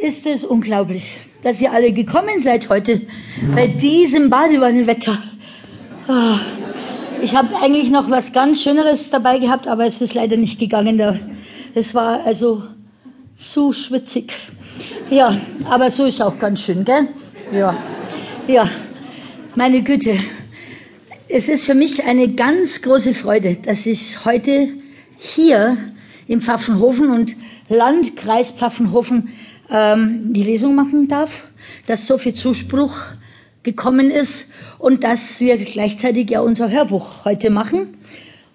ist es unglaublich, dass ihr alle gekommen seid heute bei diesem Badewannenwetter. Oh, ich habe eigentlich noch was ganz Schöneres dabei gehabt, aber es ist leider nicht gegangen. Es war also zu schwitzig. Ja, aber so ist auch ganz schön, gell? Ja, ja, meine Güte. Es ist für mich eine ganz große Freude, dass ich heute hier im Pfaffenhofen und Landkreis Pfaffenhofen ähm, die Lesung machen darf, dass so viel Zuspruch gekommen ist und dass wir gleichzeitig ja unser Hörbuch heute machen.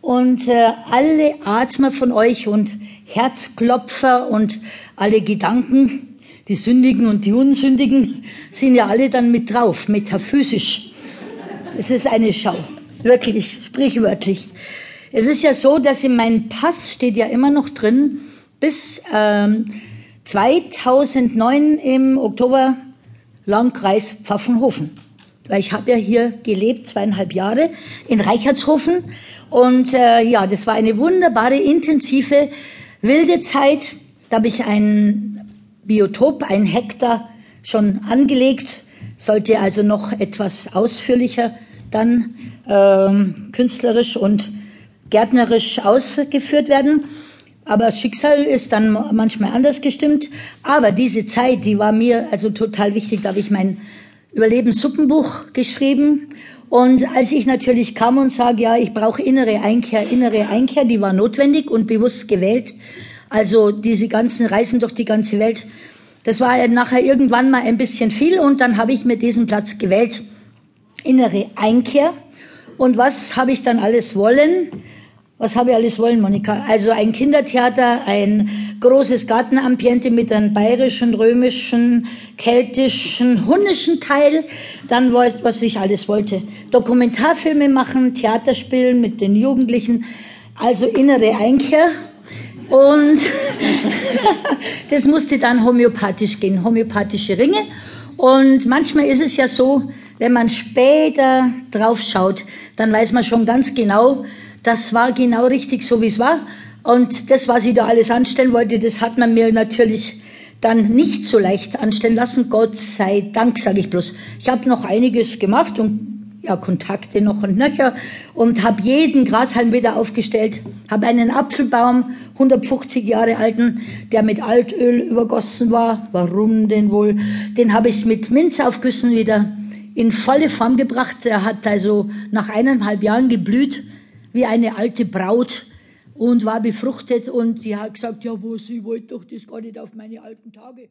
Und äh, alle Atmer von euch und Herzklopfer und alle Gedanken, die Sündigen und die Unsündigen, sind ja alle dann mit drauf, metaphysisch. Es ist eine Schau, wirklich, sprichwörtlich. Es ist ja so, dass in meinem Pass steht ja immer noch drin, bis ähm, 2009 im Oktober Landkreis Pfaffenhofen. Weil ich habe ja hier gelebt, zweieinhalb Jahre in Reichertshofen. Und äh, ja, das war eine wunderbare, intensive, wilde Zeit. Da habe ich ein Biotop, ein Hektar schon angelegt, sollte also noch etwas ausführlicher dann ähm, künstlerisch und gärtnerisch ausgeführt werden. Aber Schicksal ist dann manchmal anders gestimmt. Aber diese Zeit, die war mir also total wichtig. Da habe ich mein Überlebenssuppenbuch geschrieben. Und als ich natürlich kam und sage, ja, ich brauche innere Einkehr, innere Einkehr, die war notwendig und bewusst gewählt. Also diese ganzen Reisen durch die ganze Welt, das war nachher irgendwann mal ein bisschen viel und dann habe ich mir diesen Platz gewählt, innere Einkehr. Und was habe ich dann alles wollen? Was habe ich alles wollen, Monika? Also ein Kindertheater, ein großes Gartenambiente mit einem bayerischen, römischen, keltischen, hunnischen Teil. Dann was, was ich alles wollte. Dokumentarfilme machen, Theater spielen mit den Jugendlichen. Also innere Einkehr. Und das musste dann homöopathisch gehen, homöopathische Ringe. Und manchmal ist es ja so, wenn man später drauf schaut, dann weiß man schon ganz genau, das war genau richtig so, wie es war. Und das, was ich da alles anstellen wollte, das hat man mir natürlich dann nicht so leicht anstellen lassen. Gott sei Dank, sage ich bloß. Ich habe noch einiges gemacht und ja, Kontakte noch und nöcher und habe jeden Grashalm wieder aufgestellt, habe einen Apfelbaum, 150 Jahre alten, der mit Altöl übergossen war. Warum denn wohl? Den habe ich mit Minzaufgüssen wieder in volle Form gebracht. Er hat also nach eineinhalb Jahren geblüht wie eine alte Braut und war befruchtet und die hat gesagt, ja was, ich wollte doch das gar nicht auf meine alten Tage.